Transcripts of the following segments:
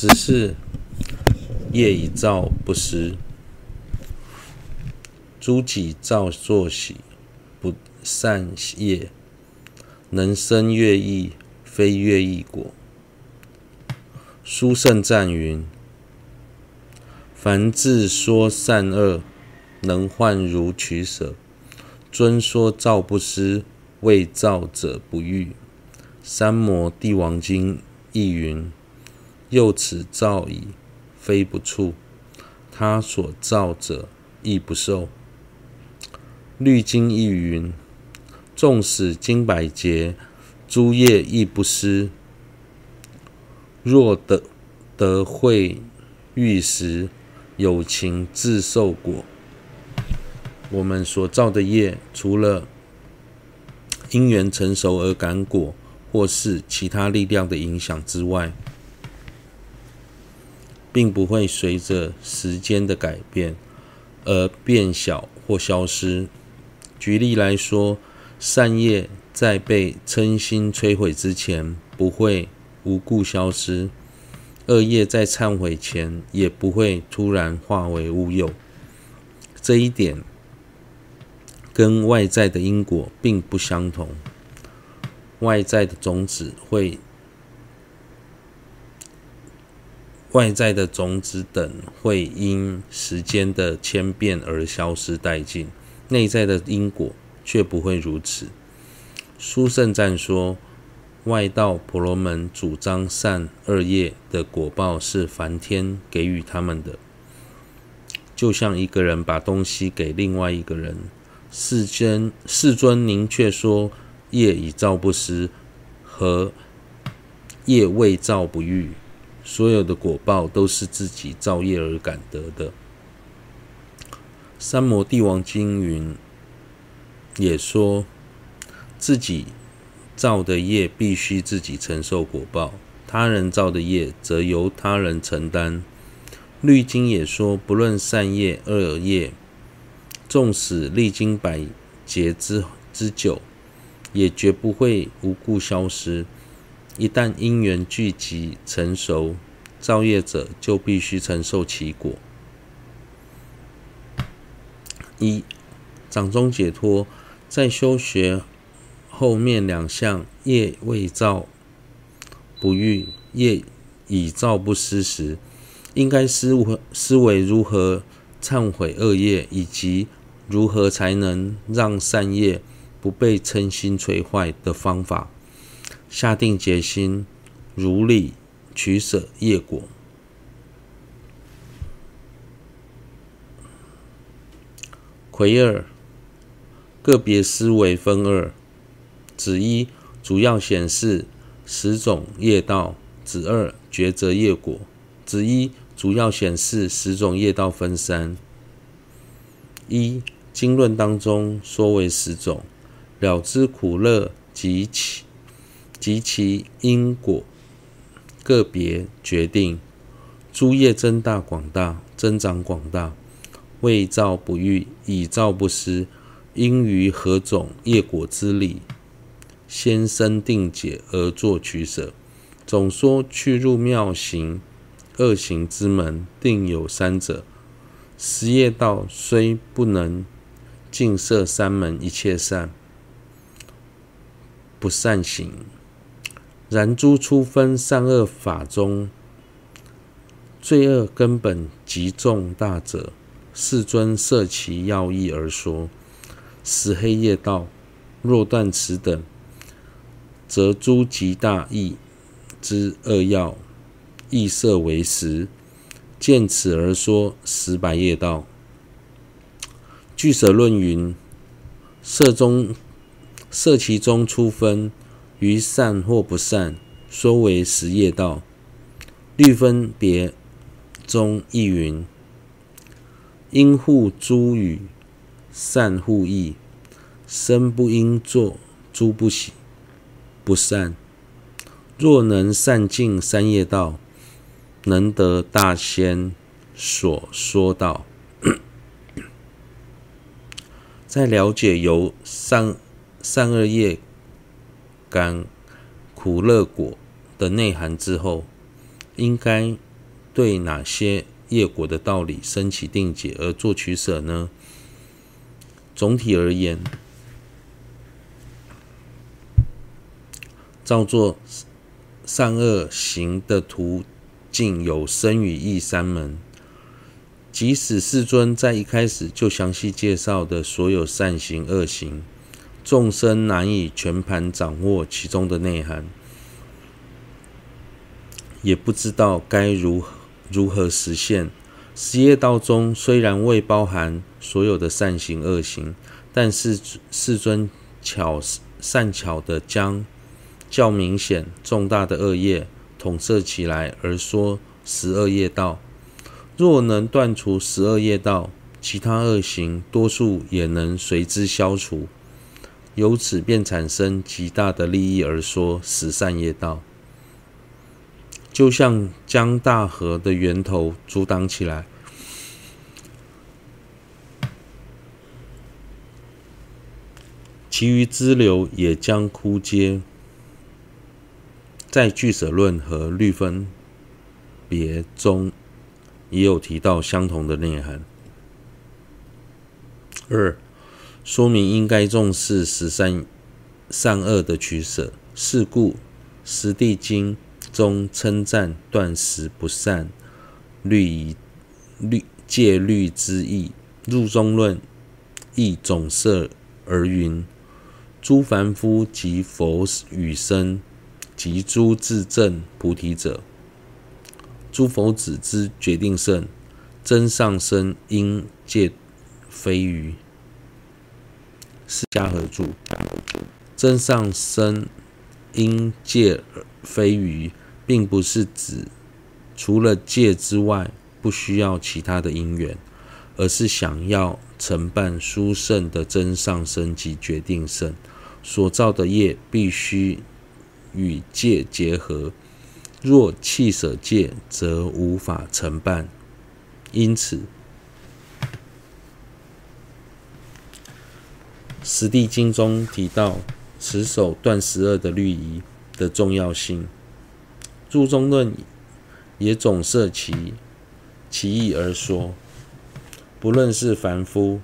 只是业以造不失。诸己造作喜，不善业，能生乐意，非乐意果。书圣赞云：凡自说善恶，能换如取舍。尊说造不失，谓造者不欲。三摩地王经亦云：又此造矣，非不处，他所造者亦不受。律经亦云：纵使经百劫，诸业亦不失。若得得会遇时，有情自受果。我们所造的业，除了因缘成熟而感果，或是其他力量的影响之外，并不会随着时间的改变而变小或消失。举例来说，善业在被嗔心摧毁之前，不会无故消失；恶业在忏悔前，也不会突然化为乌有。这一点。跟外在的因果并不相同，外在的种子会，外在的种子等会因时间的迁变而消失殆尽，内在的因果却不会如此。书圣赞说，外道婆罗门主张善恶业的果报是梵天给予他们的，就像一个人把东西给另外一个人。世尊，世尊，您却说业以造不失，和业未造不欲，所有的果报都是自己造业而感得的。三摩地王经云，也说自己造的业必须自己承受果报，他人造的业则由他人承担。律经也说，不论善业恶业。纵使历经百劫之之久，也绝不会无故消失。一旦因缘聚集成熟，造业者就必须承受其果。一掌中解脱，在修学后面两项业未造不欲，业已造不失时，应该思维思维如何忏悔恶业，以及如何才能让善业不被嗔心摧坏的方法？下定决心，如理取舍业果。魁二，个别思维分二：子一主要显示十种业道；子二抉择业果。子一主要显示十种业道分三：一。经论当中说为十种，了知苦乐及其及其因果，个别决定诸业增大广大，增长广大，未造不欲，已造不失，应于何种业果之理，先生定解而作取舍。总说去入妙行、恶行之门，定有三者。十业道虽不能。尽摄三门一切善，不善行。然诸初分善恶法中，罪恶根本极重大者，世尊摄其要义而说。十黑夜道若断此等，则诸极大义之恶要亦摄为十。见此而说十白夜道。俱舍论云：色中色其中初分，于善或不善，说为十业道。律分别中亦云：应护诸语，善护意，身不应作诸不喜不善。若能善尽三业道，能得大仙所说道。在了解由善善恶业甘苦乐果的内涵之后，应该对哪些业果的道理升起定解而做取舍呢？总体而言，造作善恶行的途径有生与意三门。即使世尊在一开始就详细介绍的所有善行恶行，众生难以全盘掌握其中的内涵，也不知道该如何如何实现。十业道中虽然未包含所有的善行恶行，但是世尊巧善巧的将较明显重大的恶业统摄起来，而说十二业道。若能断除十二业道，其他恶行多数也能随之消除，由此便产生极大的利益而说十善业道。就像将大河的源头阻挡起来，其余支流也将枯竭。在俱舍论和律分别中。也有提到相同的内涵。二、说明应该重视十三善恶的取舍。是故，《十地经》中称赞断食不善律仪律戒律之意。入中论亦总摄而云：诸凡夫及佛与生及诸自证菩提者。诸佛子之决定胜，真上身应戒非余。释迦合著，真上身因戒非余，并不是指除了戒之外不需要其他的因缘，而是想要承办殊胜的真上身及决定胜所造的业，必须与戒结合。若弃舍戒，则无法承办。因此，《十地经》中提到持守断十二的律仪的重要性。注中论也总摄其其意而说：不论是凡夫、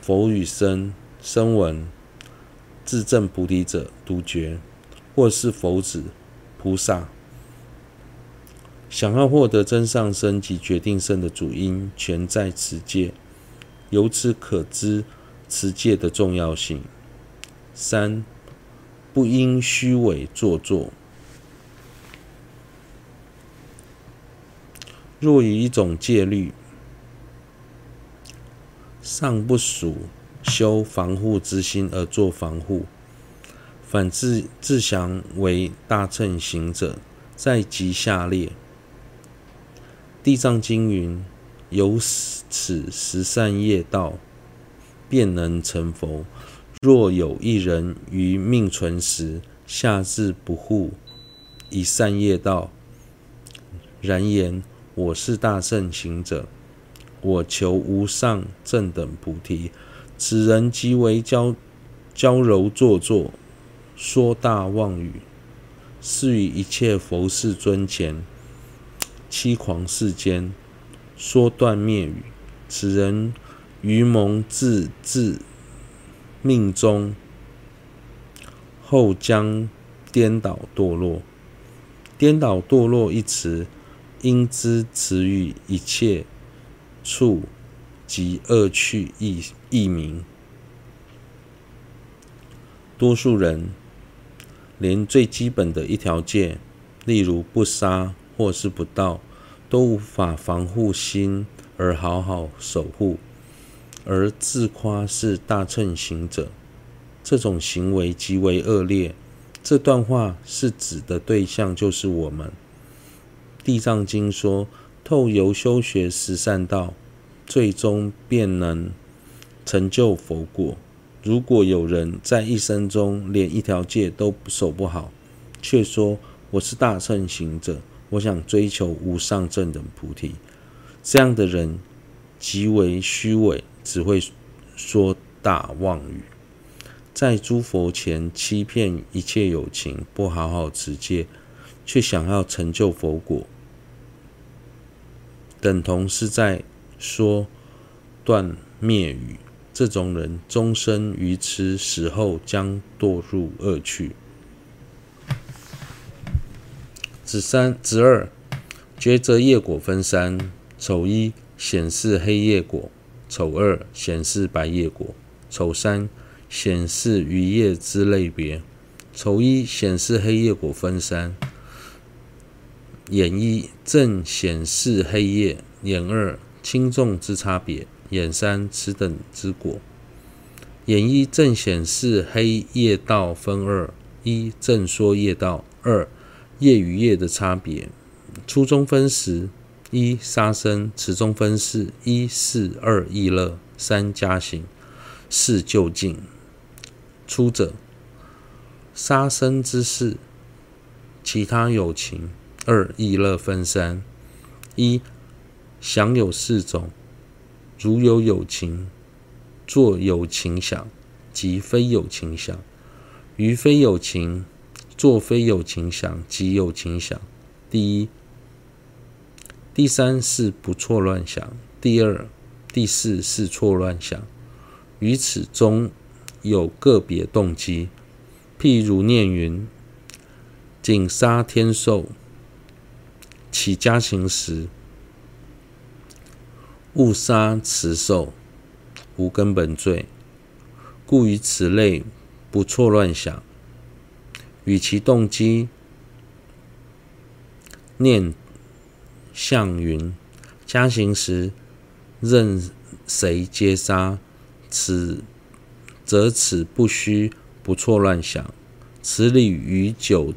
佛与僧、声闻、自证菩提者、独觉，或是佛子、菩萨。想要获得真上身及决定胜的主因，全在此戒。由此可知持戒的重要性。三，不应虚伪做作。若以一种戒律尚不属修防护之心而做防护，反自自降为大乘行者，在即下列。地藏经云：“由此十善业道，便能成佛。若有一人于命存时，下至不护以善业道，然言我是大圣行者，我求无上正等菩提，此人即为娇娇柔做作，说大妄语，是于一切佛世尊前。”欺狂世间，说断灭语。此人愚蒙自自命中，后将颠倒堕落。颠倒堕落一词，应知此语一切处及恶趣异异名。多数人连最基本的一条戒，例如不杀。或是不盗，都无法防护心而好好守护，而自夸是大乘行者，这种行为极为恶劣。这段话是指的对象就是我们。地藏经说，透由修学十善道，最终便能成就佛果。如果有人在一生中连一条戒都守不好，却说我是大乘行者。我想追求无上正等菩提，这样的人极为虚伪，只会说大妄语，在诸佛前欺骗一切有情，不好好持戒，却想要成就佛果，等同是在说断灭语。这种人终生愚痴，死后将堕入恶趣。子三、子二，抉择业果分三：丑一显示黑业果，丑二显示白叶果，丑三显示余业之类别。丑一显示黑业果分三：眼一正显示黑业，眼二轻重之差别。眼三此等之果，眼一正显示黑业道分二：一正说业道，二业与业的差别。初中分十：一杀生，此中分四：一四，二意乐，三加行，四就近出者杀生之事，其他有情，二意乐分三：一想有四种。如有有情，作有情想，及非有情想；于非有情，作非有情想，及有情想。第一、第三是不错乱想；第二、第四是错乱想。于此中有个别动机，譬如念云：“仅杀天寿，起家行时。”误杀此兽，无根本罪，故于此类不错乱想，与其动机念向云，加行时任谁皆杀，此则此不虚不错乱想，此理于九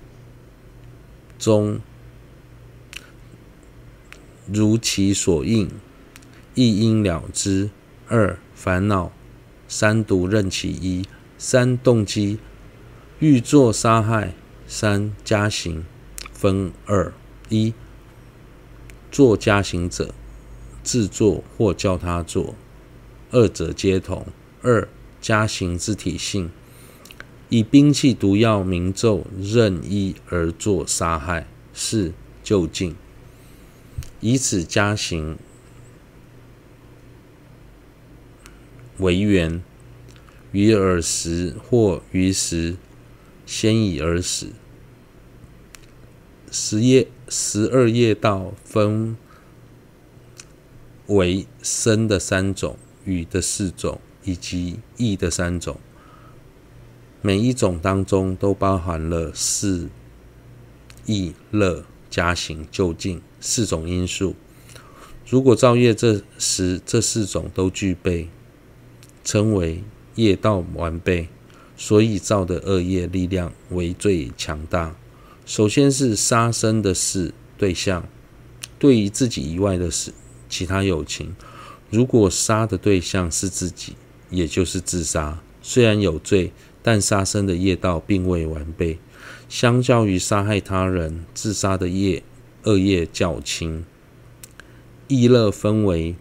中如其所应。一应了之。二烦恼，三独任其一。三动机，欲作杀害。三加行，分二：一作加行者，自作或教他作，二者皆同。二加行之体性，以兵器毒药明咒任意而作杀害。四就近，以此加行。为缘于尔时或于时，先已而死。十业十二业道分为生的三种、语的四种以及意的三种。每一种当中都包含了事、意、乐、加行、究竟四种因素。如果造业这时这四种都具备。称为业道完备，所以造的恶业力量为最强大。首先是杀生的事对象，对于自己以外的事，其他友情，如果杀的对象是自己，也就是自杀。虽然有罪，但杀生的业道并未完备。相较于杀害他人，自杀的业恶业较轻。意乐分为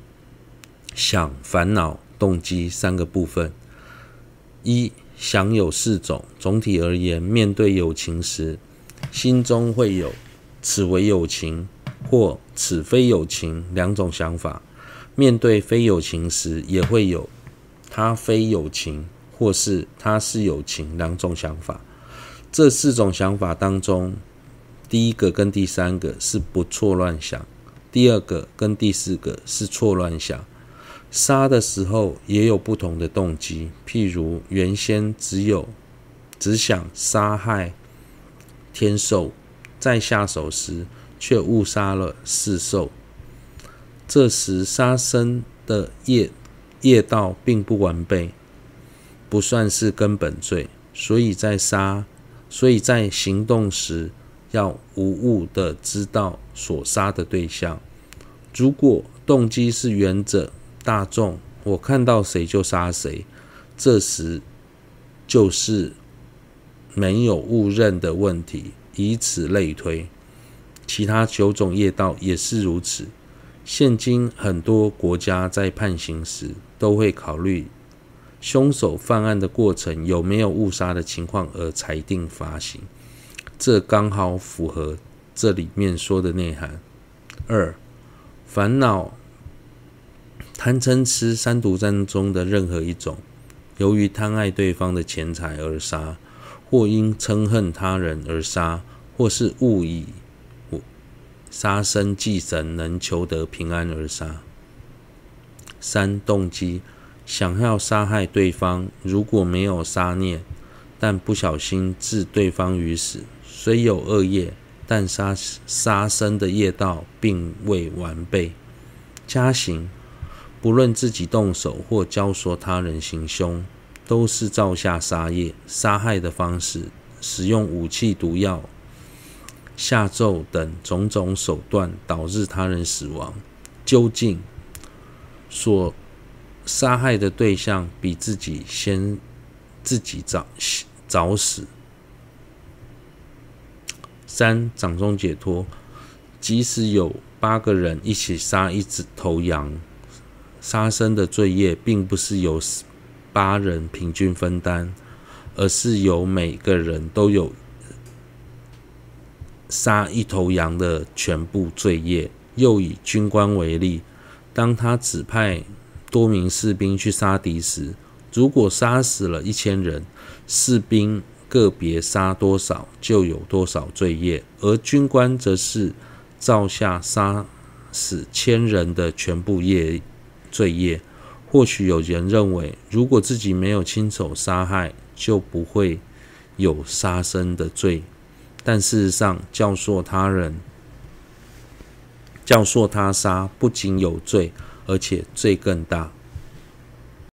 想、烦恼。动机三个部分：一想有四种。总体而言，面对友情时，心中会有“此为友情”或“此非友情”两种想法；面对非友情时，也会有“他非友情”或是“他是友情”两种想法。这四种想法当中，第一个跟第三个是不错乱想，第二个跟第四个是错乱想。杀的时候也有不同的动机，譬如原先只有只想杀害天兽，在下手时却误杀了四兽，这时杀生的业业道并不完备，不算是根本罪，所以在杀，所以在行动时要无误的知道所杀的对象。如果动机是缘着。大众，我看到谁就杀谁，这时就是没有误认的问题。以此类推，其他九种业道也是如此。现今很多国家在判刑时，都会考虑凶手犯案的过程有没有误杀的情况而裁定罚刑，这刚好符合这里面说的内涵。二烦恼、贪嗔痴三毒当中的任何一种，由于贪爱对方的钱财而杀，或因嗔恨他人而杀，或是误以杀生祭神能求得平安而杀。三、动机想要杀害对方，如果没有杀孽，但不小心致对方于死，虽有恶业，但杀杀生的业道并未完备。加行不论自己动手或教唆他人行凶，都是造下杀业。杀害的方式，使用武器、毒药。下咒等种种手段导致他人死亡，究竟所杀害的对象比自己先自己早早死。三、掌中解脱，即使有八个人一起杀一只头羊，杀生的罪业并不是由八人平均分担，而是由每个人都有。杀一头羊的全部罪业。又以军官为例，当他指派多名士兵去杀敌时，如果杀死了一千人，士兵个别杀多少，就有多少罪业；而军官则是造下杀死千人的全部业罪业。或许有人认为，如果自己没有亲手杀害，就不会有杀生的罪。但事实上，教唆他人、教唆他杀，不仅有罪，而且罪更大。